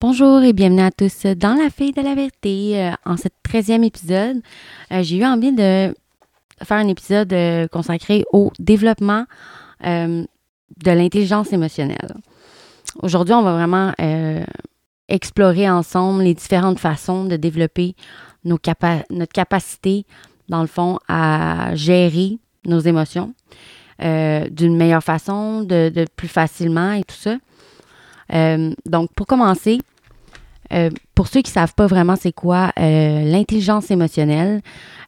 Bonjour et bienvenue à tous dans La Fille de la Vérité. Euh, en ce 13e épisode, euh, j'ai eu envie de faire un épisode euh, consacré au développement de l'intelligence émotionnelle. Aujourd'hui, on va vraiment explorer ensemble les différentes façons de développer nos notre capacité, dans le fond, à gérer nos émotions d'une meilleure façon, de, plus facilement et tout ça. donc, pour commencer, euh, pour ceux qui ne savent pas vraiment c'est quoi euh, l'intelligence émotionnelle,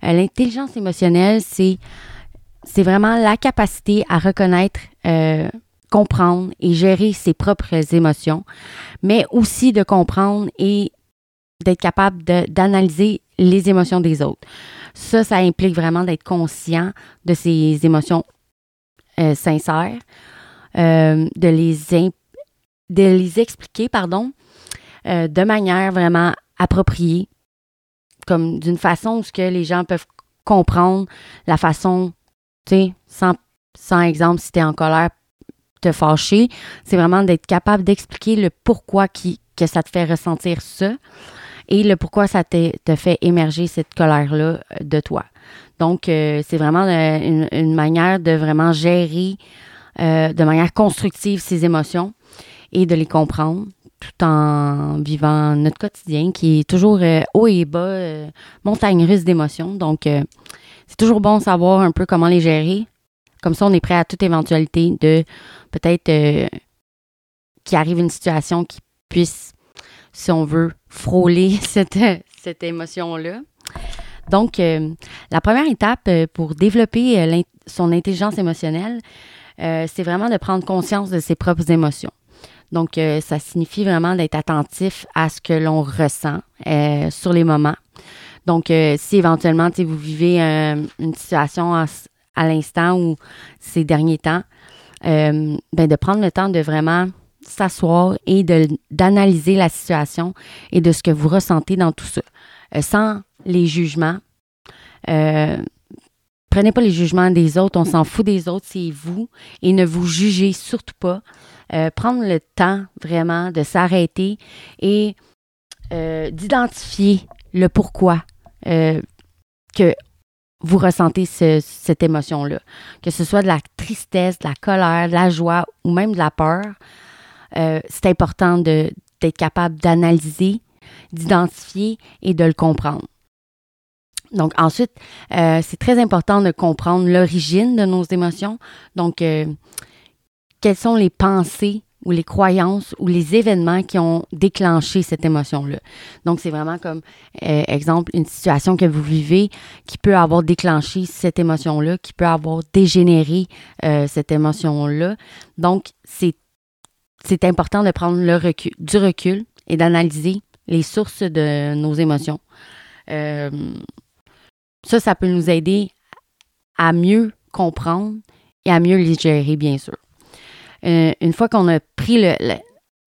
euh, l'intelligence émotionnelle, c'est, c'est vraiment la capacité à reconnaître, comprendre et gérer ses propres émotions, mais aussi de comprendre et d'être capable d'analyser les émotions des autres. Ça, ça implique vraiment d'être conscient de ses émotions sincères, de, les de les expliquer, pardon, euh, de manière vraiment appropriée, comme d'une façon où ce que les gens peuvent comprendre la façon, tu sais, sans, sans exemple, si tu es en colère, te fâcher, c'est vraiment d'être capable d'expliquer le pourquoi qui, que ça te fait ressentir ça et le pourquoi ça te, te fait émerger cette colère-là euh, de toi. Donc, euh, c'est vraiment une, une, manière de vraiment gérer de manière constructive ces émotions et de les comprendre tout en vivant notre quotidien qui est toujours euh, haut et bas, euh, montagne russe d'émotions. Donc, euh, c'est toujours bon savoir un peu comment les gérer. Comme ça, on est prêt à toute éventualité de peut-être qu'il arrive une situation qui puisse, si on veut, frôler cette, cette émotion-là. Donc, la première étape pour développer son intelligence émotionnelle, c'est vraiment de prendre conscience de ses propres émotions. Donc, euh, ça signifie vraiment d'être attentif à ce que l'on ressent euh, sur les moments. Donc, euh, si éventuellement vous vivez une situation à, l'instant ou ces derniers temps, ben, de prendre le temps de vraiment s'asseoir et d'analyser la situation et de ce que vous ressentez dans tout ça, sans les jugements. prenez pas les jugements des autres, on s'en fout des autres, c'est vous, et ne vous jugez surtout pas. Euh, prendre le temps vraiment de s'arrêter et euh, d'identifier le pourquoi euh, que vous ressentez cette émotion-là. Que ce soit de la tristesse, de la colère, de la joie ou même de la peur, c'est important d'être capable d'analyser, d'identifier et de le comprendre. Donc ensuite, c'est très important de comprendre l'origine de nos émotions. Donc, quelles sont les pensées ou les croyances ou les événements qui ont déclenché cette émotion-là. Donc, c'est vraiment comme, euh, exemple, une situation que vous vivez qui peut avoir déclenché cette émotion-là, qui peut avoir dégénéré euh, cette émotion-là. Donc, c'est, important de prendre le recul, du recul et d'analyser les sources de nos émotions. Euh, ça, ça peut nous aider à mieux comprendre et à mieux les gérer, bien sûr. Euh, une fois qu'on a pris le,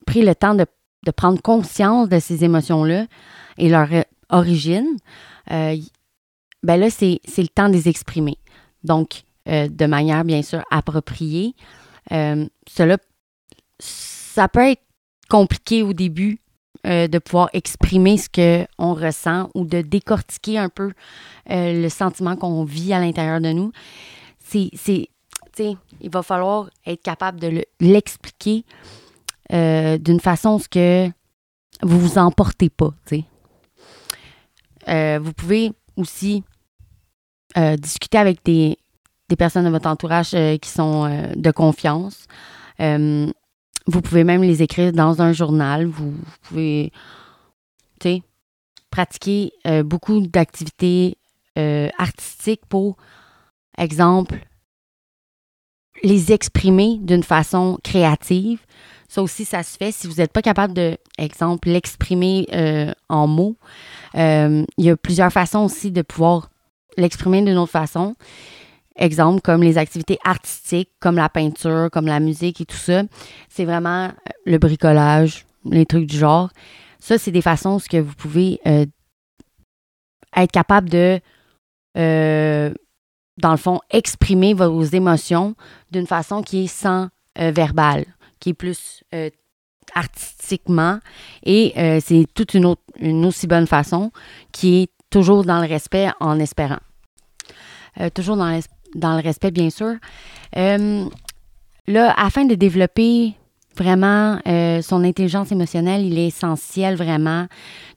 pris le temps de, prendre conscience de ces émotions-là et leur euh, origine, euh, ben là, c'est le temps de les exprimer. Donc, de manière bien sûr appropriée. cela, ça peut être compliqué au début de pouvoir exprimer ce qu'on ressent ou de décortiquer un peu le sentiment qu'on vit à l'intérieur de nous. C'est il va falloir être capable de l'expliquer euh, d'une façon ce que vous vous emportez pas. Euh, vous pouvez aussi euh, discuter avec des, personnes de votre entourage qui sont de confiance. vous pouvez même les écrire dans un journal. Vous, vous pouvez pratiquer beaucoup d'activités artistiques pour, exemple, les exprimer d'une façon créative. Ça aussi, ça se fait. Si vous n'êtes pas capable de, exemple, l'exprimer euh, en mots, euh, il y a plusieurs façons aussi de pouvoir l'exprimer d'une autre façon. exemple comme les activités artistiques, comme la peinture, comme la musique et tout ça. C'est vraiment le bricolage, les trucs du genre. Ça, c'est des façons que vous pouvez être capable de, dans le fond, exprimer vos émotions d'une façon qui est sans verbal, qui est plus artistiquement. Et c'est toute une, autre, une aussi bonne façon qui est toujours dans le respect en espérant. toujours dans, dans, le respect, bien sûr. là, afin de développer vraiment son intelligence émotionnelle, il est essentiel vraiment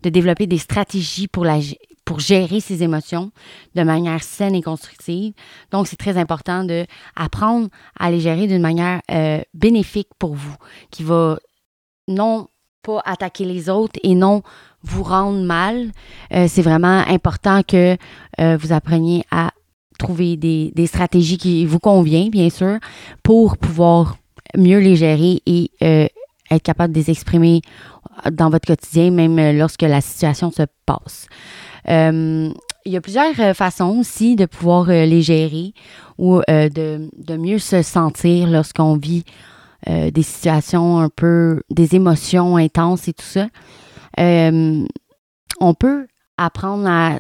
de développer des stratégies pour la, pour gérer ses émotions de manière saine et constructive. Donc, c'est très important de apprendre à les gérer d'une manière euh, bénéfique pour vous, qui va non pas attaquer les autres et non vous rendre mal. Euh, c'est vraiment important que euh, vous appreniez à trouver des, des, stratégies qui vous conviennent, bien sûr, pour pouvoir mieux les gérer et être capable de les exprimer dans votre quotidien, même lorsque la situation se passe. Euh, il y a plusieurs euh, façons aussi de pouvoir euh, les gérer ou de, mieux se sentir lorsqu'on vit des situations un peu, des émotions intenses et tout ça. on peut apprendre à,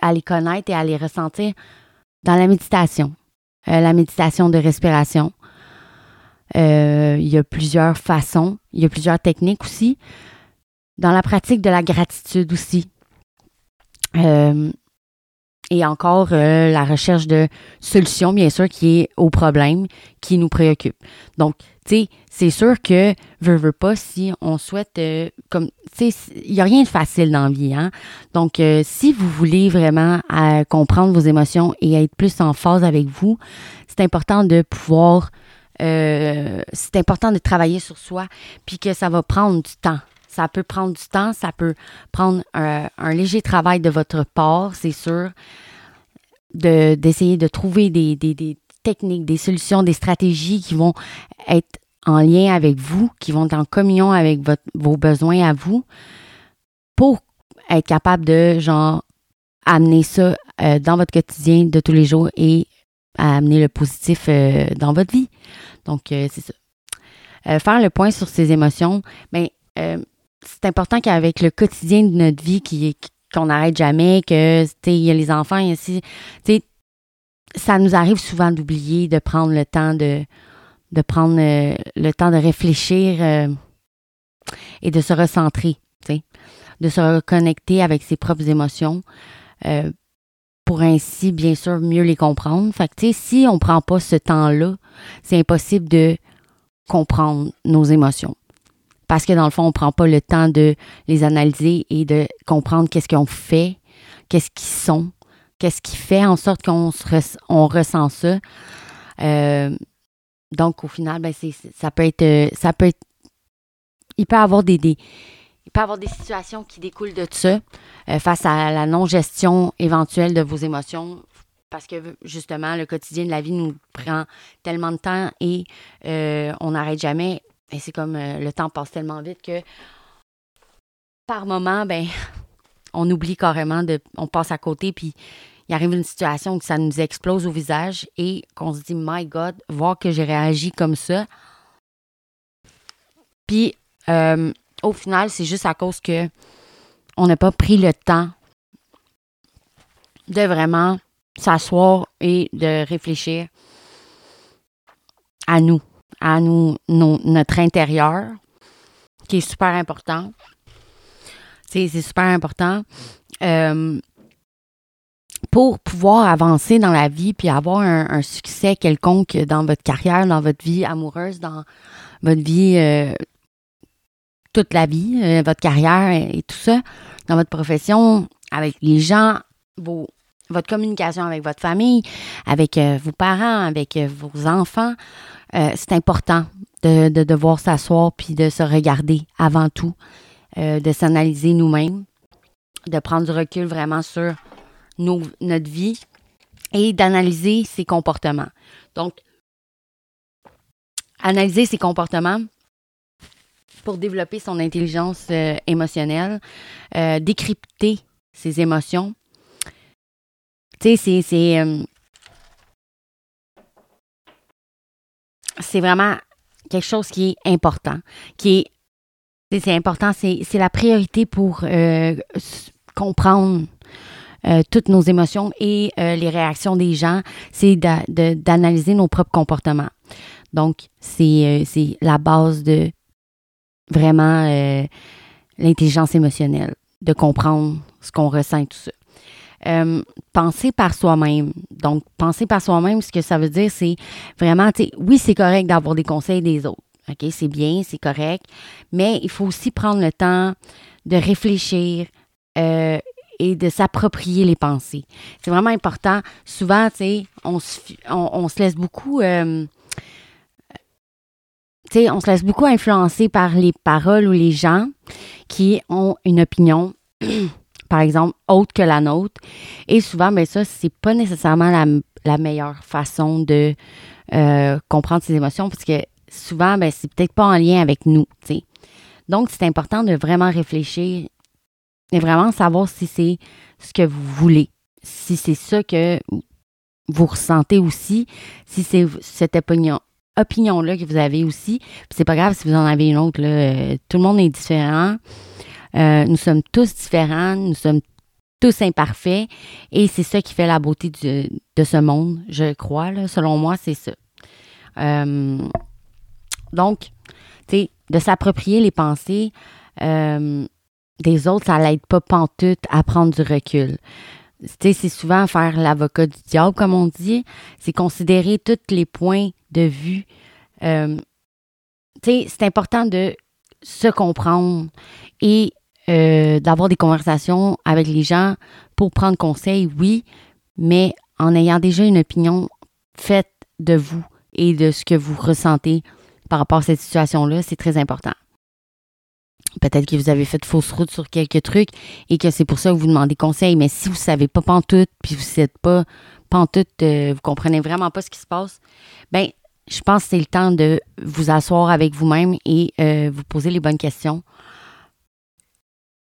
à, les connaître et à les ressentir dans la méditation, la méditation de respiration. Il y a plusieurs façons, il y a plusieurs techniques aussi. Dans la pratique de la gratitude aussi, euh, et encore euh, la recherche de solutions, bien sûr, qui est au problème qui nous préoccupe. Donc, tu sais, c'est sûr que, veux, veux pas, si on souhaite, euh, comme, tu sais, il n'y a rien de facile dans la vie, hein. Donc, si vous voulez vraiment comprendre vos émotions et être plus en phase avec vous, c'est important de pouvoir, c'est important de travailler sur soi, puis que ça va prendre du temps. Ça peut prendre du temps, ça peut prendre un, léger travail de votre part, c'est sûr, d'essayer de, trouver des, techniques, des solutions, des stratégies qui vont être en lien avec vous, qui vont être en communion avec vos besoins à vous, pour être capable de, genre, amener ça euh, dans votre quotidien de tous les jours et amener le positif euh, dans votre vie. Donc, euh, c'est ça. faire le point sur ses émotions, mais ben, c'est important qu'avec le quotidien de notre vie qui qu'on n'arrête jamais, que il y a les enfants ici, ça nous arrive souvent d'oublier de prendre le temps de de prendre euh, le temps de réfléchir euh, et de se recentrer, de se reconnecter avec ses propres émotions euh, pour ainsi bien sûr mieux les comprendre. Fait que, si on ne prend pas ce temps-là, c'est impossible de comprendre nos émotions parce que dans le fond, on ne prend pas le temps de les analyser et de comprendre qu'est-ce qu'ils ont fait, qu'est-ce qu'ils sont, qu'est-ce qui fait en sorte qu'on on ressent ça. Euh, donc, au final, ben, ça peut être. Ça peut être. Il peut avoir des, il peut avoir des situations qui découlent de ça euh, face à la non-gestion éventuelle de vos émotions. Parce que justement, le quotidien de la vie nous prend tellement de temps et euh, on n'arrête jamais. Et c'est comme euh, le temps passe tellement vite que par moment, ben, on oublie carrément de. On passe à côté, puis il arrive une situation où ça nous explose au visage et qu'on se dit, My God, voir que j'ai réagi comme ça. Puis, euh, au final, c'est juste à cause que on n'a pas pris le temps de vraiment s'asseoir et de réfléchir à nous à nous, notre intérieur, qui est super important. C'est super important. Euh, pour pouvoir avancer dans la vie puis avoir un, succès quelconque dans votre carrière, dans votre vie amoureuse, dans votre vie, euh, toute la vie, euh, votre carrière et, tout ça, dans votre profession, avec les gens, vos, votre communication avec votre famille, avec vos parents, avec vos enfants, euh, c'est important de, devoir s'asseoir puis de se regarder avant tout, euh, de s'analyser nous-mêmes, de prendre du recul vraiment sur notre vie et d'analyser ses comportements. Donc, analyser ses comportements pour développer son intelligence euh, émotionnelle, euh, décrypter ses émotions. Tu sais, c'est. Euh, c'est vraiment quelque chose qui est important, qui est c'est important, c'est la priorité pour comprendre toutes nos émotions et les réactions des gens, c'est d'analyser nos propres comportements. Donc, c'est la base de vraiment l'intelligence émotionnelle, de comprendre ce qu'on ressent et tout ça. Euh, penser par soi-même. Donc, penser par soi-même, ce que ça veut dire, c'est vraiment, tu oui, c'est correct d'avoir des conseils des autres. OK, c'est bien, c'est correct, mais il faut aussi prendre le temps de réfléchir euh, et de s'approprier les pensées. C'est vraiment important. Souvent, tu sais, on, on, se laisse beaucoup. Euh, on se laisse beaucoup influencer par les paroles ou les gens qui ont une opinion par exemple, autre que la nôtre. Et souvent, ben, ça, c'est pas nécessairement la, meilleure façon de euh, comprendre ses émotions parce que souvent, ben, c'est peut-être pas en lien avec nous. sais. Donc, c'est important de vraiment réfléchir et vraiment savoir si c'est ce que vous voulez, si c'est ça que vous ressentez aussi, si c'est cette opinion, opinion-là que vous avez aussi. c'est pas grave si vous en avez une autre. Là, euh, tout le monde est différent. Euh, nous sommes tous différents, nous sommes tous imparfaits et c'est ça qui fait la beauté de ce monde, je crois. Là, selon moi, c'est ça. Euh, donc, tu sais, de s'approprier les pensées des autres, ça l'aide pas pantoute à prendre du recul. C'est souvent faire l'avocat du diable, comme on dit. C'est considérer tous les points de vue. sais, c'est important de se comprendre et euh, d'avoir des conversations avec les gens pour prendre conseil, oui, mais en ayant déjà une opinion faite de vous et de ce que vous ressentez par rapport à cette situation-là, c'est très important. Peut-être que vous avez fait fausse route sur quelques trucs et que c'est pour ça que vous demandez conseil, mais si vous ne savez pas pantoute, puis vous n'êtes pas pantoute, euh, vous comprenez vraiment pas ce qui se passe, ben je pense que c'est le temps de vous asseoir avec vous-même et euh, vous poser les bonnes questions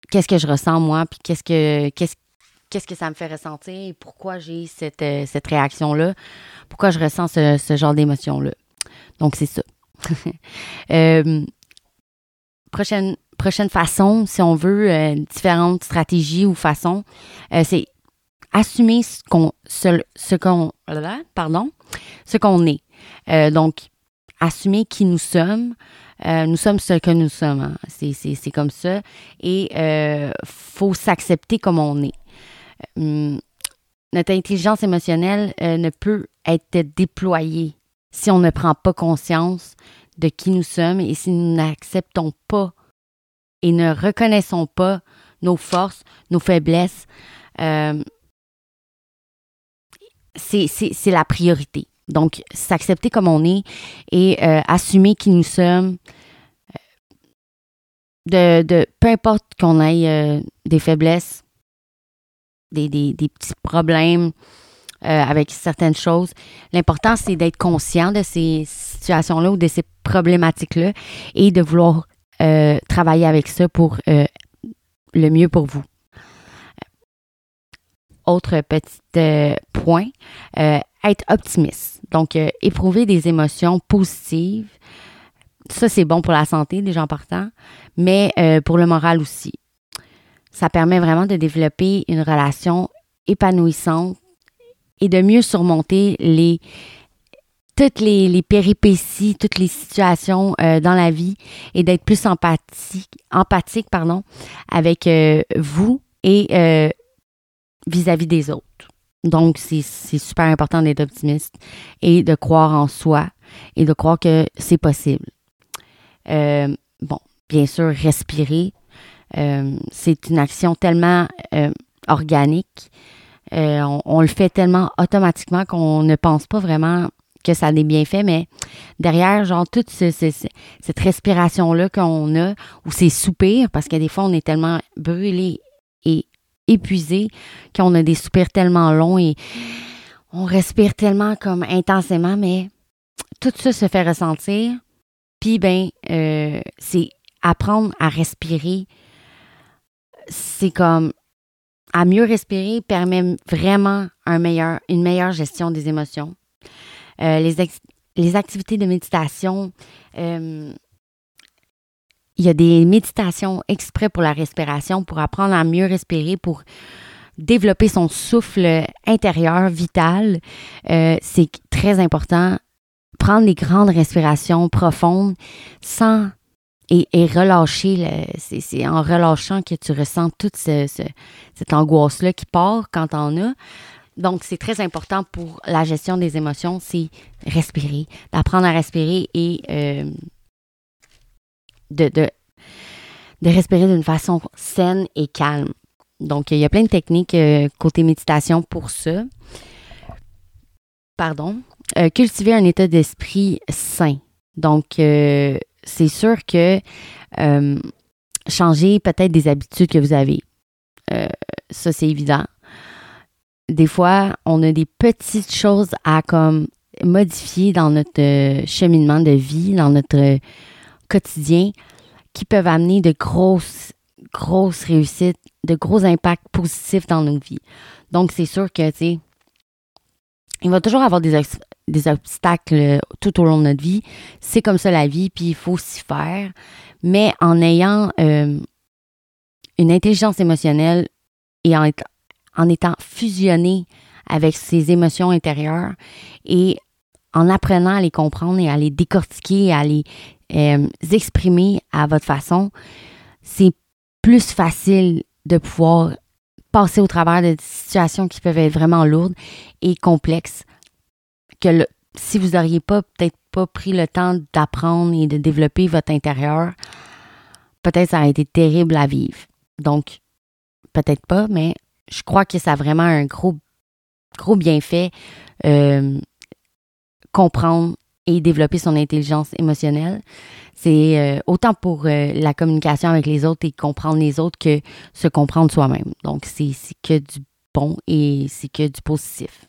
qu'est-ce que je ressens moi, puis qu'est-ce que qu'est-ce qu'est-ce que ça me fait ressentir et pourquoi j'ai cette, euh, cette réaction-là, pourquoi je ressens ce, genre d'émotion-là? Donc, c'est ça. Euh, prochaine, prochaine façon, si on veut, euh, différentes stratégies ou façons, c'est assumer ce qu'on ce, qu'on pardon, ce qu'on est. donc, assumer qui nous sommes, euh, nous sommes ce que nous sommes. Hein. C'est comme ça. Et euh, faut s'accepter comme on est. Euh, notre intelligence émotionnelle ne peut être déployée si on ne prend pas conscience de qui nous sommes et si nous n'acceptons pas et ne reconnaissons pas nos forces, nos faiblesses. c'est la priorité. Donc, s'accepter comme on est et euh, assumer qui nous sommes. Euh, de, peu importe qu'on ait euh, des faiblesses, des, petits problèmes avec certaines choses, l'important, c'est d'être conscient de ces situations-là ou de ces problématiques-là et de vouloir travailler avec ça pour le mieux pour vous. Autre petit point, être optimiste. Donc, euh, éprouver des émotions positives. Ça, c'est bon pour la santé des gens partants, mais euh, pour le moral aussi. Ça permet vraiment de développer une relation épanouissante et de mieux surmonter les toutes les, péripéties, toutes les situations euh, dans la vie et d'être plus empathique, empathique pardon, avec vous et vis-à-vis -vis des autres. Donc, c'est super important d'être optimiste et de croire en soi et de croire que c'est possible. Euh, bon, bien sûr, respirer, euh, c'est une action tellement euh, organique. On, le fait tellement automatiquement qu'on ne pense pas vraiment que ça a des bienfaits, mais derrière, genre, toute cette respiration-là qu'on a, ou ces soupirs, parce que des fois, on est tellement brûlé et épuisé, qu'on a des soupirs tellement longs et on respire tellement comme intensément, mais tout ça se fait ressentir. Puis, ben, euh, c'est apprendre à respirer. C'est comme à mieux respirer permet vraiment une meilleure gestion des émotions. Euh, les, activités de méditation, euh, il y a des méditations exprès pour la respiration, pour apprendre à mieux respirer, pour développer son souffle intérieur vital. Euh, c'est très important. Prendre des grandes respirations profondes sans et, relâcher. C'est en relâchant que tu ressens toute cette angoisse-là qui part quand on as. Donc, c'est très important pour la gestion des émotions, c'est respirer, d'apprendre à respirer et euh, de, de, respirer d'une façon saine et calme. Donc, il y a plein de techniques euh, côté méditation pour ça. Pardon. Euh, cultiver un état d'esprit sain. Donc, c'est sûr que changer peut-être des habitudes que vous avez. ça, c'est évident des fois, on a des petites choses à comme modifier dans notre euh, cheminement de vie, dans notre euh, quotidien, qui peuvent amener de grosses, grosses réussites, de gros impacts positifs dans nos vies. Donc, c'est sûr que, tu sais, il va toujours avoir des, des obstacles euh, tout au long de notre vie. C'est comme ça la vie, puis il faut s'y faire. Mais en ayant une intelligence émotionnelle et en, en étant fusionné avec ses émotions intérieures et en apprenant à les comprendre et à les décortiquer, à les euh, exprimer à votre façon, c'est plus facile de pouvoir passer au travers de situations qui peuvent être vraiment lourdes et complexes que si vous n'auriez pas peut-être pas pris le temps d'apprendre et de développer votre intérieur, peut-être ça aurait été terrible à vivre. Donc, peut-être pas, mais je crois que ça a vraiment un gros, gros bienfait euh, comprendre et développer son intelligence émotionnelle. C'est euh, autant pour euh, la communication avec les autres et comprendre les autres que se comprendre soi-même. Donc, c'est que du bon et c'est que du positif.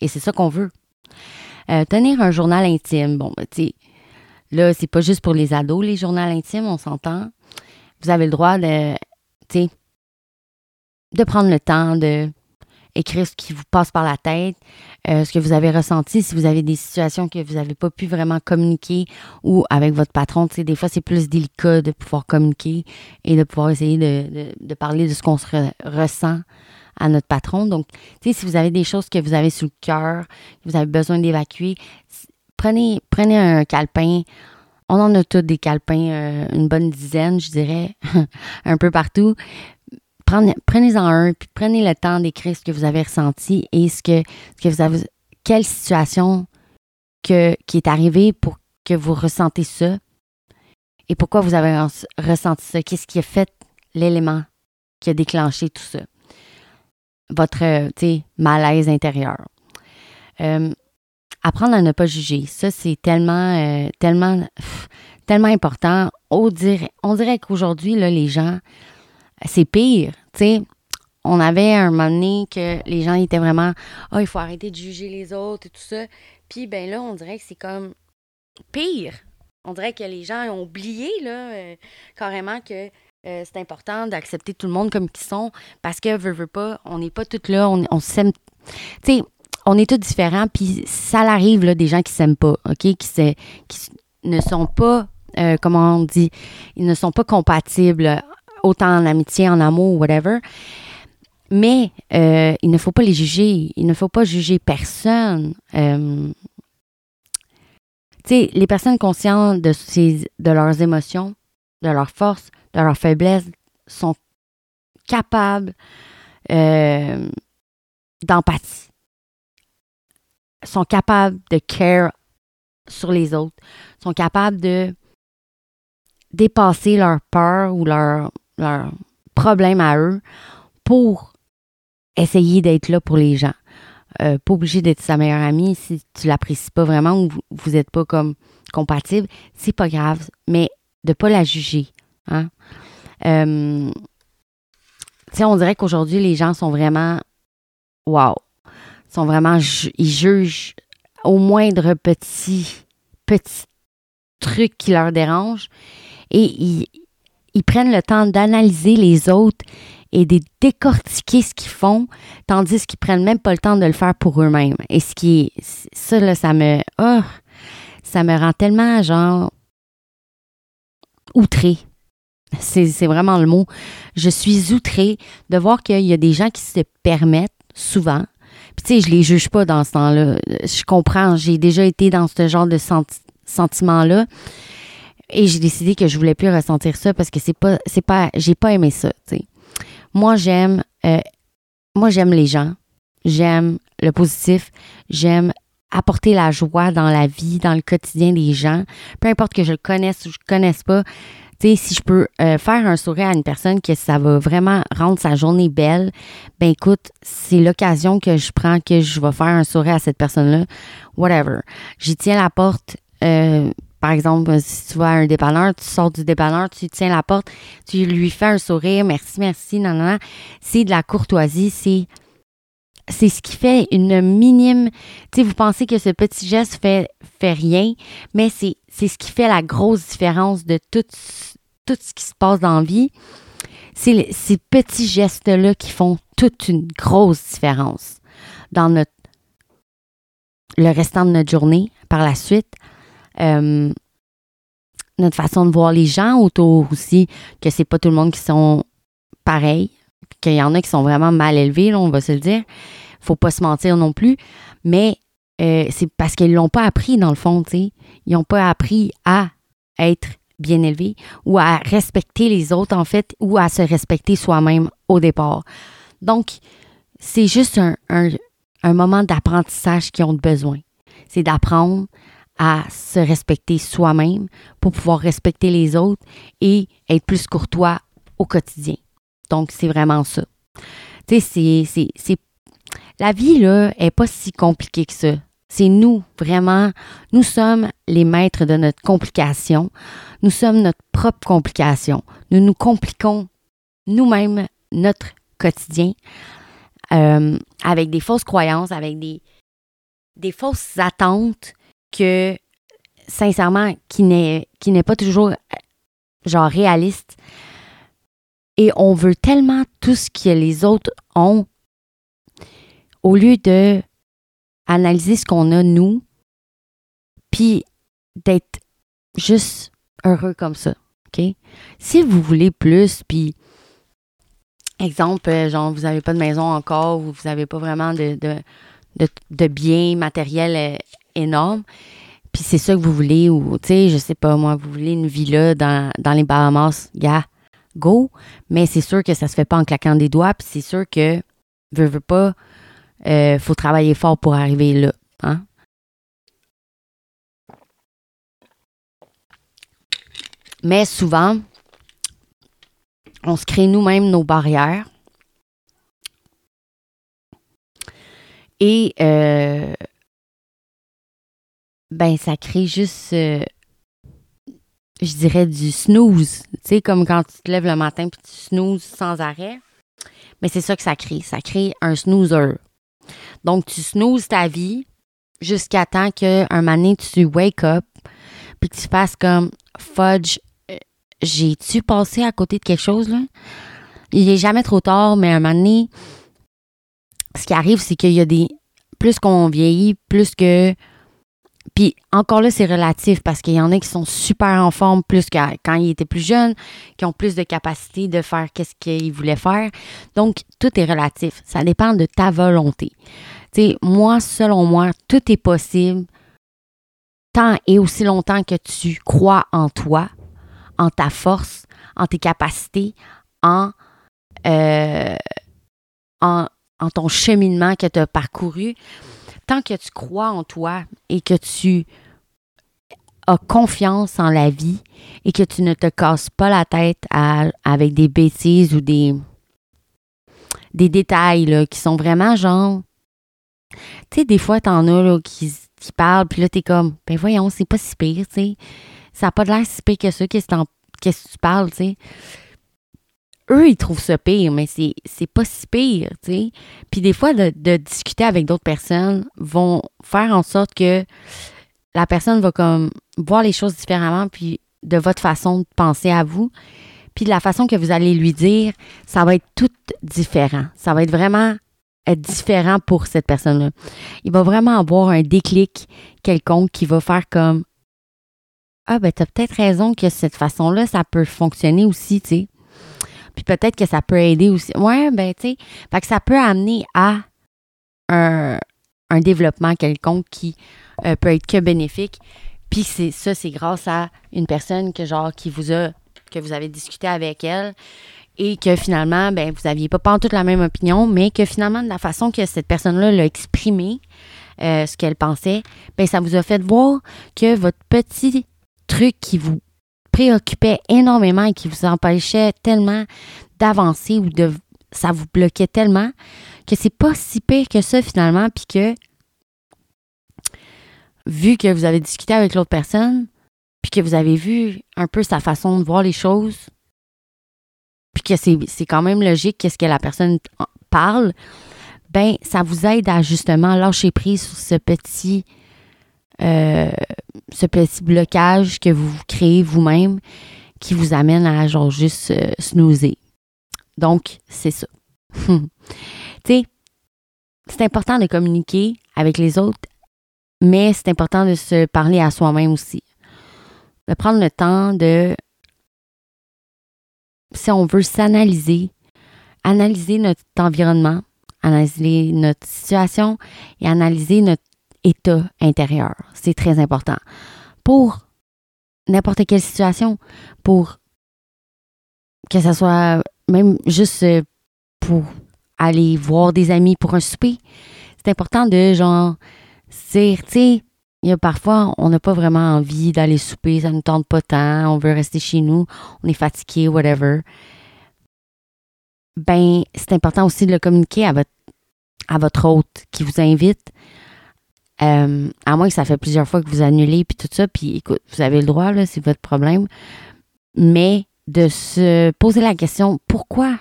Et c'est ça qu'on veut. tenir un journal intime, bon, ben, tu sais, là, c'est pas juste pour les ados, les journaux intimes, on s'entend. Vous avez le droit de, tu sais, de prendre le temps de écrire ce qui vous passe par la tête, euh, ce que vous avez ressenti, si vous avez des situations que vous n'avez pas pu vraiment communiquer ou avec votre patron, tu sais, des fois c'est plus délicat de pouvoir communiquer et de pouvoir essayer de, parler de ce qu'on ressent à notre patron. Donc, tu sais, si vous avez des choses que vous avez sous le cœur, que vous avez besoin d'évacuer, prenez, prenez un calepin. On en a tous des calepins, euh, une bonne dizaine, je dirais, un peu partout prenez-en un, puis prenez le temps d'écrire ce que vous avez ressenti et ce que, ce que vous avez, quelle situation que, qui est arrivée pour que vous ressentez ça et pourquoi vous avez ressenti ça. Qu'est-ce qui a fait l'élément qui a déclenché tout ça? Votre malaise intérieur. Euh, apprendre à ne pas juger. Ça, c'est tellement, euh, tellement, tellement important. On dirait, on dirait qu'aujourd'hui, les gens, c'est pire. Tu sais, on avait un moment donné que les gens étaient vraiment Ah, oh, il faut arrêter de juger les autres et tout ça. Puis ben là, on dirait que c'est comme pire. On dirait que les gens ont oublié là, euh, carrément que euh, c'est important d'accepter tout le monde comme ils sont parce que veut, veut pas, on n'est pas toutes là, on, s'aime. Tu sais, on est tous différents, puis ça arrive là, des gens qui s'aiment pas, OK? Qui, qui ne sont pas, euh, comment on dit, ils ne sont pas compatibles autant en amitié, en amour, whatever. Mais euh, il ne faut pas les juger. Il ne faut pas juger personne. Euh, tu sais, les personnes conscientes de, de leurs émotions, de leurs forces, de leurs faiblesses sont capables euh, d'empathie, sont capables de care sur les autres, sont capables de dépasser leur peur ou leur leurs problèmes à eux pour essayer d'être là pour les gens. Euh, pas obligé d'être sa meilleure amie si tu l'apprécies pas vraiment ou vous n'êtes pas comme compatible, c'est pas grave, mais de pas la juger. Hein? Euh, on dirait qu'aujourd'hui, les gens sont vraiment wow. sont vraiment ils jugent au moindre petit petit truc qui leur dérange et ils, ils prennent le temps d'analyser les autres et de décortiquer ce qu'ils font, tandis qu'ils prennent même pas le temps de le faire pour eux-mêmes. Et ce qui ça, là, ça me, oh, ça me rend tellement, genre, outrée. C'est vraiment le mot. Je suis outrée de voir qu'il y a des gens qui se permettent souvent. Puis, tu sais, je les juge pas dans ce temps-là. Je comprends. J'ai déjà été dans ce genre de sentiment-là. Et j'ai décidé que je voulais plus ressentir ça parce que c'est pas, c'est pas, j'ai pas aimé ça. Moi, j'aime, euh, moi, j'aime les gens. J'aime le positif. J'aime apporter la joie dans la vie, dans le quotidien des gens. Peu importe que je le connaisse ou je ne connaisse pas. Tu sais, si je peux euh, faire un sourire à une personne que ça va vraiment rendre sa journée belle, ben écoute, c'est l'occasion que je prends que je vais faire un sourire à cette personne-là. Whatever. J'y tiens la porte. Euh, par exemple, si tu à un dépanneur, tu sors du dépanneur, tu tiens la porte, tu lui fais un sourire, merci, merci, non, non, non. C'est de la courtoisie, c'est c'est ce qui fait une minime. Tu sais, vous pensez que ce petit geste fait, fait rien, mais c'est, ce qui fait la grosse différence de tout, tout ce qui se passe dans la vie. C'est ces petits gestes-là qui font toute une grosse différence dans notre le restant de notre journée par la suite. Euh, notre façon de voir les gens autour aussi, que c'est pas tout le monde qui sont pareils, qu'il y en a qui sont vraiment mal élevés, on va se le dire faut pas se mentir non plus, mais euh, c'est parce qu'ils l'ont pas appris dans le fond. Ils n'ont pas appris à être bien élevés ou à respecter les autres en fait ou à se respecter soi-même au départ. Donc, c'est juste un, un moment d'apprentissage qu'ils ont besoin. C'est d'apprendre à se respecter soi-même pour pouvoir respecter les autres et être plus courtois au quotidien. Donc, c'est vraiment ça. Tu sais, c'est la vie, là, est pas si compliquée que ça. C'est nous, vraiment. Nous sommes les maîtres de notre complication. Nous sommes notre propre complication. Nous nous compliquons nous-mêmes notre quotidien euh, avec des fausses croyances, avec des, des fausses attentes que, sincèrement, qui n'est, qui n'est pas toujours, genre, réaliste. Et on veut tellement tout ce que les autres ont au lieu de analyser ce qu'on a nous, puis d'être juste heureux comme ça. OK? Si vous voulez plus, puis exemple, euh, genre, vous n'avez pas de maison encore ou vous n'avez pas vraiment de, de, biens matériels énormes, puis c'est ça que vous voulez, ou, tu sais, je sais pas, moi, vous voulez une villa dans, dans les Bahamas, yeah, go, mais c'est sûr que ça se fait pas en claquant des doigts, puis c'est sûr que, veux, veux pas, il euh, faut travailler fort pour arriver là. Hein? Mais souvent, on se crée nous-mêmes nos barrières. Et euh, ben ça crée juste euh, je dirais du snooze. Tu sais, comme quand tu te lèves le matin et tu snoozes sans arrêt. Mais c'est ça que ça crée. Ça crée un snoozer. Donc, tu snoozes ta vie jusqu'à temps qu'un moment donné, tu wake up, puis que tu fasses comme fudge, euh, j'ai-tu passé à côté de quelque chose, là? Il n'est jamais trop tard, mais un moment ce qui arrive, c'est qu'il y a des. Plus qu'on vieillit, plus que puis encore là, c'est relatif parce qu'il y en a qui sont super en forme plus que quand ils étaient plus jeunes, qui ont plus de capacité de faire qu'est-ce qu'ils voulaient faire. Donc, tout est relatif. Ça dépend de ta volonté. Tu sais, moi, selon moi, tout est possible tant et aussi longtemps que tu crois en toi, en ta force, en tes capacités, en, euh, en, en ton cheminement que tu as parcouru tant que tu crois en toi et que tu as confiance en la vie et que tu ne te casses pas la tête avec des bêtises ou des, des détails là, qui sont vraiment genre. Tu sais, des fois, t'en as là, qui, qui parlent, puis là, t'es comme, ben voyons, c'est pas si pire, tu sais. Ça n'a pas de l'air si pire que ça, qu'est-ce que tu parles, tu sais eux, ils trouvent ça pire, mais c'est, c'est pas si pire, tu sais. Puis des fois, de, discuter avec d'autres personnes vont faire en sorte que la personne va comme voir les choses différemment, puis de votre façon de penser à vous. Puis de la façon que vous allez lui dire, ça va être tout différent. Ça va être vraiment différent pour cette personne-là. Il va vraiment avoir un déclic quelconque qui va faire comme ah, ben, t'as peut-être raison que cette façon-là, ça peut fonctionner aussi, tu sais. Puis peut-être que ça peut aider aussi. Ouais, ben, tu sais. Fait que ça peut amener à un, développement quelconque qui euh, peut être que bénéfique. Puis c'est ça, c'est grâce à une personne que, genre, qui vous a, que vous avez discuté avec elle et que finalement, ben, vous n'aviez pas, pas toute la même opinion, mais que finalement, de la façon que cette personne-là l'a exprimé, euh, ce qu'elle pensait, ben, ça vous a fait voir que votre petit truc qui vous préoccupait énormément et qui vous empêchait tellement d'avancer ou de ça vous bloquait tellement que c'est pas si pire que ça finalement puis que vu que vous avez discuté avec l'autre personne puis que vous avez vu un peu sa façon de voir les choses puis que c'est quand même logique qu'est-ce que la personne parle ben ça vous aide à justement lâcher prise sur ce petit euh, ce petit blocage que vous créez vous-même qui vous amène à genre juste euh, snoozer. Donc, c'est ça. tu sais, c'est important de communiquer avec les autres, mais c'est important de se parler à soi-même aussi. De prendre le temps de, si on veut s'analyser, analyser notre environnement, analyser notre situation et analyser notre état intérieur. C'est très important. Pour n'importe quelle situation, pour que ce soit même juste pour aller voir des amis pour un souper, c'est important de genre dire, tu sais, il y a parfois, on n'a pas vraiment envie d'aller souper, ça ne nous tente pas tant, on veut rester chez nous, on est fatigué, whatever. Ben, c'est important aussi de le communiquer à votre, à votre hôte qui vous invite euh, à moins que ça fait plusieurs fois que vous annulez puis tout ça, puis écoute, vous avez le droit, là, c'est votre problème. Mais de se poser la question, pourquoi?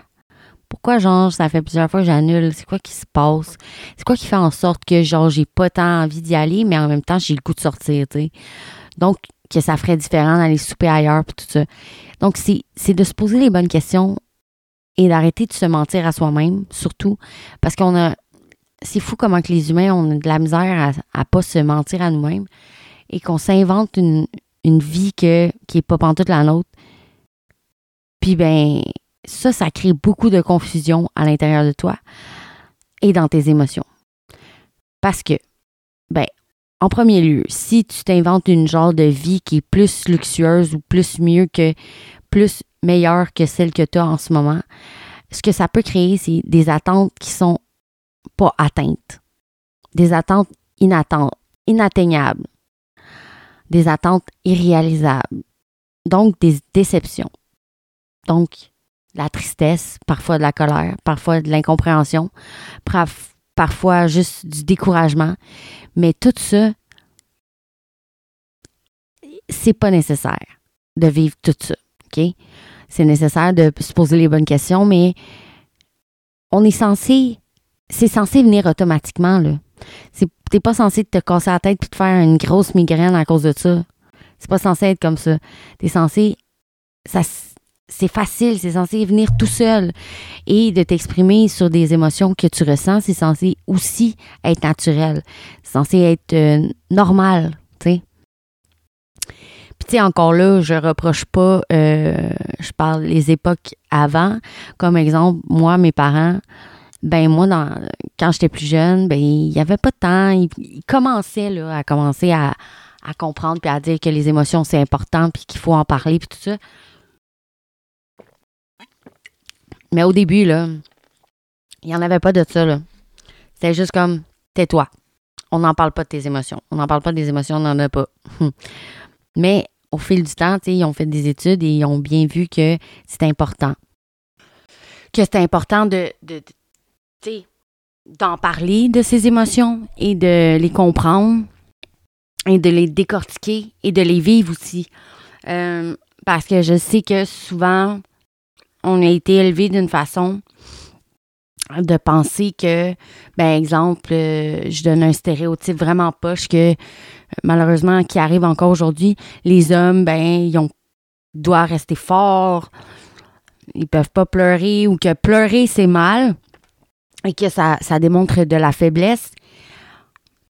Pourquoi, genre, ça fait plusieurs fois que j'annule? C'est quoi qui se passe? C'est quoi qui fait en sorte que, genre, j'ai pas tant envie d'y aller, mais en même temps, j'ai le goût de sortir, tu sais? Donc, que ça ferait différent d'aller souper ailleurs puis tout ça. Donc, c'est de se poser les bonnes questions et d'arrêter de se mentir à soi-même, surtout, parce qu'on a c'est fou comment que les humains ont de la misère à, ne pas se mentir à nous-mêmes et qu'on s'invente une, vie que, qui n'est pas pantoute la nôtre. Puis ben, ça, ça crée beaucoup de confusion à l'intérieur de toi et dans tes émotions. Parce que, ben, en premier lieu, si tu t'inventes une genre de vie qui est plus luxueuse ou plus mieux que, plus meilleure que celle que tu as en ce moment, ce que ça peut créer, c'est des attentes qui sont pas atteintes, des attentes inatteignables, des attentes irréalisables, donc des déceptions. Donc, la tristesse, parfois de la colère, parfois de l'incompréhension, parfois juste du découragement. Mais tout ça, c'est pas nécessaire de vivre tout ça. OK? C'est nécessaire de se poser les bonnes questions, mais on est censé c'est censé venir automatiquement, là. T'es pas censé te casser la tête puis te faire une grosse migraine à cause de ça. C'est pas censé être comme ça. T'es censé. Ça, c'est facile, c'est censé venir tout seul. Et de t'exprimer sur des émotions que tu ressens, c'est censé aussi être naturel. C'est censé être euh, normal, tu sais. Puis tu sais, encore là, je reproche pas, euh, je parle les époques avant. Comme exemple, moi, mes parents, ben moi, quand j'étais plus jeune, ben il n'y avait pas de temps. Il, commençait là, à commencer à, comprendre puis à dire que les émotions, c'est important puis qu'il faut en parler puis tout ça. Mais au début, là, il n'y en avait pas de ça. Là. C'était juste comme tais-toi. On n'en parle pas de tes émotions. On n'en parle pas des émotions, on n'en a pas. Mais au fil du temps, ils ont fait des études et ils ont bien vu que c'est important. Que c'est important de, d'en parler de ses émotions et de les comprendre et de les décortiquer et de les vivre aussi. Euh, parce que je sais que souvent, on a été élevé d'une façon de penser que, ben exemple, euh, je donne un stéréotype vraiment poche que malheureusement qui arrive encore aujourd'hui, les hommes, ben ils doivent rester forts, ils peuvent pas pleurer ou que pleurer c'est mal et que ça, ça démontre de la faiblesse,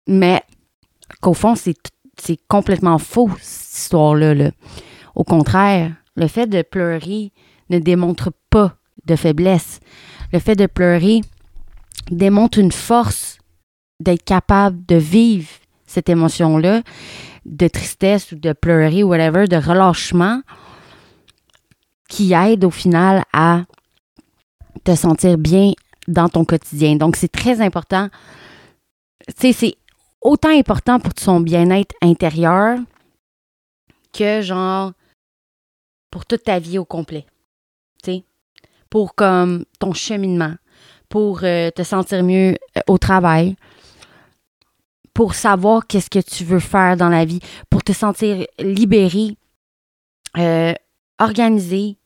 mais qu'au fond, c'est, complètement faux, cette histoire-là. là. Au contraire, le fait de pleurer ne démontre pas de faiblesse. Le fait de pleurer démontre une force d'être capable de vivre cette émotion-là, de tristesse ou de pleurer ou whatever, de relâchement, qui aide au final à te sentir bien dans ton quotidien. Donc, c'est très important. Tu sais, c'est autant important pour son bien-être intérieur que, genre, pour toute ta vie au complet. Tu sais, pour comme ton cheminement, pour euh, te sentir mieux euh, au travail, pour savoir qu'est-ce que tu veux faire dans la vie, pour te sentir libéré, euh, organisé,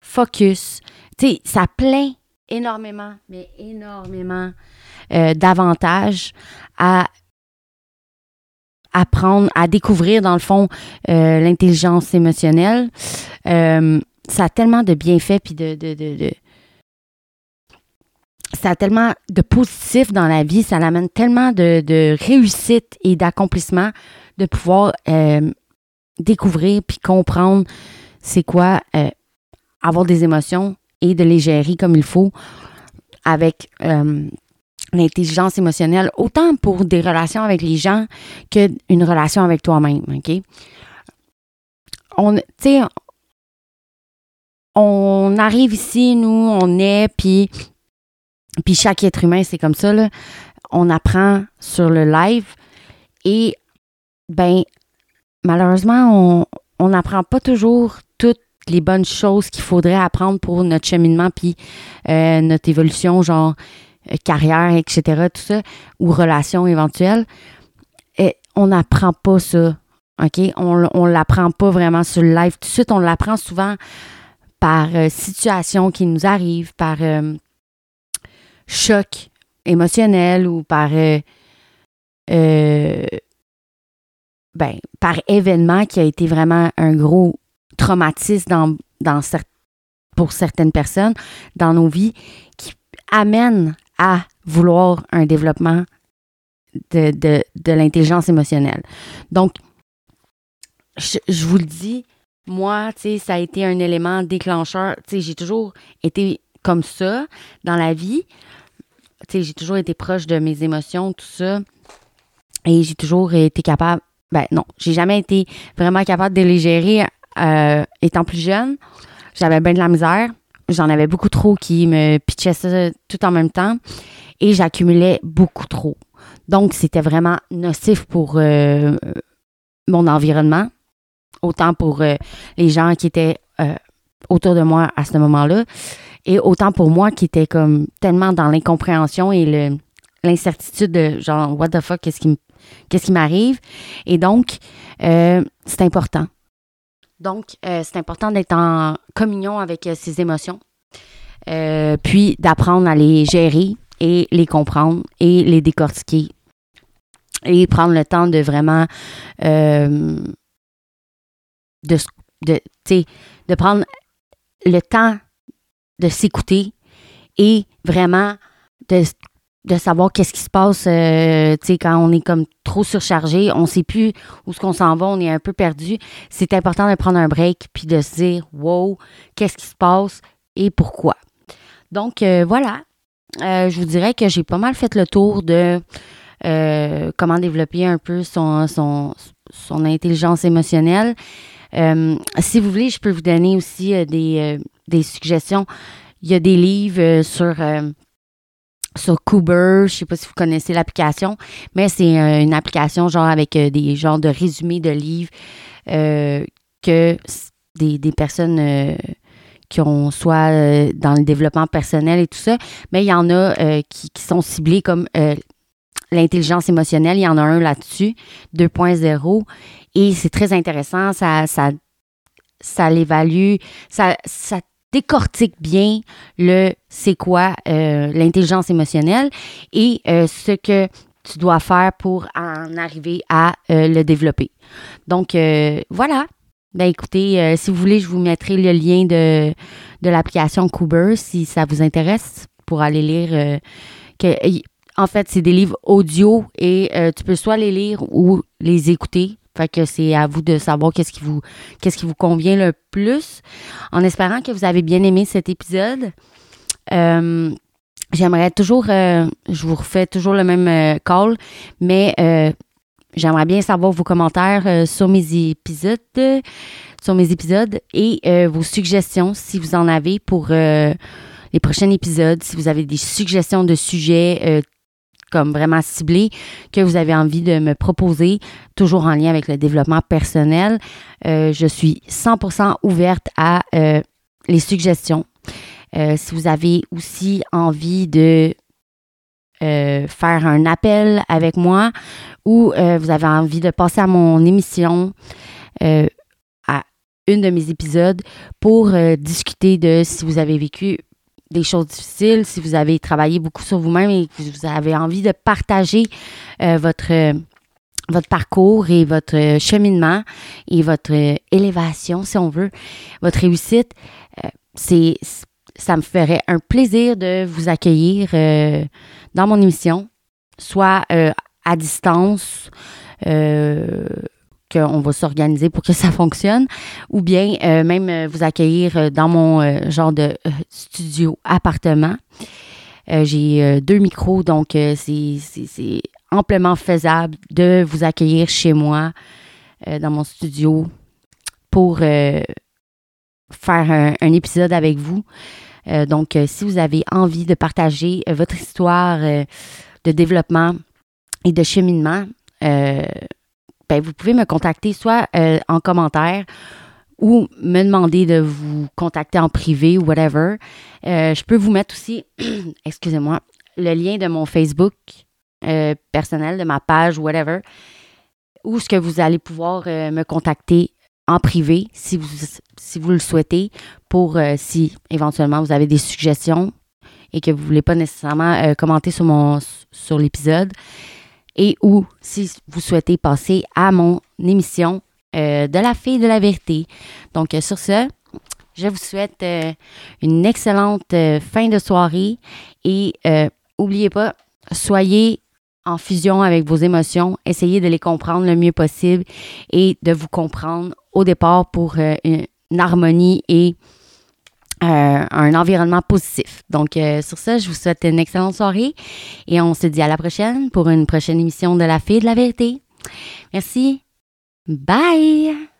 focus. Tu sais, ça plaît énormément, mais énormément euh, d'avantages à apprendre, à découvrir, dans le fond, euh, l'intelligence émotionnelle. Euh, ça a tellement de bienfaits, puis de, de, de, ça a tellement de positifs dans la vie, ça l'amène tellement de, réussite et d'accomplissement de pouvoir découvrir puis comprendre c'est quoi avoir des émotions et de les gérer comme il faut avec euh, l'intelligence émotionnelle, autant pour des relations avec les gens qu'une relation avec toi-même, OK? On, on arrive ici, nous, on est, puis puis chaque être humain, c'est comme ça, là. On apprend sur le live et, ben, malheureusement, on n'apprend pas toujours toutes les bonnes choses qu'il faudrait apprendre pour notre cheminement puis euh, notre évolution, genre euh, carrière, etc., tout ça, ou relations éventuelles. Et on n'apprend pas ça, OK? On on l'apprend pas vraiment sur le live. Tout de suite, on l'apprend souvent par euh, situation qui nous arrive, par choc émotionnel ou par ben, par événement qui a été vraiment un gros traumatisme dans, dans pour certaines personnes dans nos vies qui amène à vouloir un développement de, de, de l'intelligence émotionnelle. Donc, je, je vous le dis, moi, tu sais, ça a été un élément déclencheur. Tu sais, j'ai toujours été comme ça dans la vie. Tu sais, j'ai toujours été proche de mes émotions, tout ça. Et j'ai toujours été capable. Ben non, j'ai jamais été vraiment capable de les gérer euh, étant plus jeune. J'avais bien de la misère. J'en avais beaucoup trop qui me pitchaient ça tout en même temps. Et j'accumulais beaucoup trop. Donc, c'était vraiment nocif pour euh, mon environnement, autant pour euh, les gens qui étaient autour de moi à ce moment-là, et autant pour moi qui était comme tellement dans l'incompréhension et l'incertitude de genre, what the fuck, qu'est-ce qui, m'arrive? Et donc, c'est important. Donc, euh, c'est important d'être en communion avec euh, ses émotions, euh, puis d'apprendre à les gérer et les comprendre et les décortiquer et prendre le temps de vraiment euh, de, de, de prendre le temps de s'écouter et vraiment de, de savoir qu'est-ce qui se passe euh, tu sais, quand on est comme trop surchargé, on sait plus où ce qu'on s'en va, on est un peu perdu. C'est important de prendre un break puis de se dire wow, qu'est-ce qui se passe et pourquoi. Donc euh, voilà, Euh, je vous dirais que j'ai pas mal fait le tour de comment développer un peu son, intelligence émotionnelle. Si vous voulez, je peux vous donner aussi des, des suggestions. Il y a des livres sur, sur Cooper, je sais pas si vous connaissez l'application, mais c'est euh, une application genre avec euh, des genres de résumés de livres euh, que des, des personnes qui ont soit dans le développement personnel et tout ça, mais il y en a qui, qui sont ciblés comme l'intelligence émotionnelle. Il y en a un là-dessus, 2.0, et c'est très intéressant. Ça, ça, ça l'évalue, ça, ça décortique bien le c'est quoi euh, l'intelligence émotionnelle et euh, ce que tu dois faire pour en arriver à euh, le développer. Donc voilà. Ben écoutez, si vous voulez, je vous mettrai le lien de, de l'application Cooper si ça vous intéresse pour aller lire. que, en fait, c'est des livres audio et tu peux soit les lire ou les écouter. Fait que c'est à vous de savoir qu'est-ce qui vous qu'est-ce qui vous convient le plus. En espérant que vous avez bien aimé cet épisode. Euh, j'aimerais toujours, euh, je vous refais toujours le même euh, call, mais j'aimerais bien savoir vos commentaires sur mes épisodes, sur mes épisodes et vos suggestions si vous en avez pour les prochains épisodes, si vous avez des suggestions de sujets comme vraiment ciblé que vous avez envie de me proposer, toujours en lien avec le développement personnel. Euh, je suis 100% ouverte à euh, les suggestions. Euh, si vous avez aussi envie de faire un appel avec moi ou vous avez envie de passer à mon émission, à une de mes épisodes pour discuter de si vous avez vécu des choses difficiles, si vous avez travaillé beaucoup sur vous-même et que vous avez envie de partager euh, votre, votre parcours et votre cheminement et votre élévation, si on veut, votre réussite, euh, c'est ça me ferait un plaisir de vous accueillir euh, dans mon émission, soit à distance, qu'on va s'organiser pour que ça fonctionne, ou bien euh, même euh, vous accueillir euh, dans mon genre de studio appartement. J'ai deux micros, donc c'est amplement faisable de vous accueillir chez moi, dans mon studio, pour faire un, épisode avec vous. donc, si vous avez envie de partager votre histoire de développement et de cheminement, ben, vous pouvez me contacter soit euh, en commentaire ou me demander de vous contacter en privé ou whatever. Euh, je peux vous mettre aussi, excusez-moi, le lien de mon Facebook euh, personnel, de ma page, whatever, où ce que vous allez pouvoir me contacter en privé si vous, si vous le souhaitez pour si éventuellement vous avez des suggestions et que vous ne voulez pas nécessairement commenter sur, sur l'épisode et ou si vous souhaitez passer à mon émission euh, de la fille de la vérité. Donc, euh, sur ce, je vous souhaite euh, une excellente fin de soirée et n'oubliez pas, soyez en fusion avec vos émotions, essayez de les comprendre le mieux possible et de vous comprendre au départ pour une harmonie et euh, un environnement positif. Donc, euh, sur ça, je vous souhaite une excellente soirée et on se dit à la prochaine pour une prochaine émission de La Fille de la Vérité. Merci. Bye!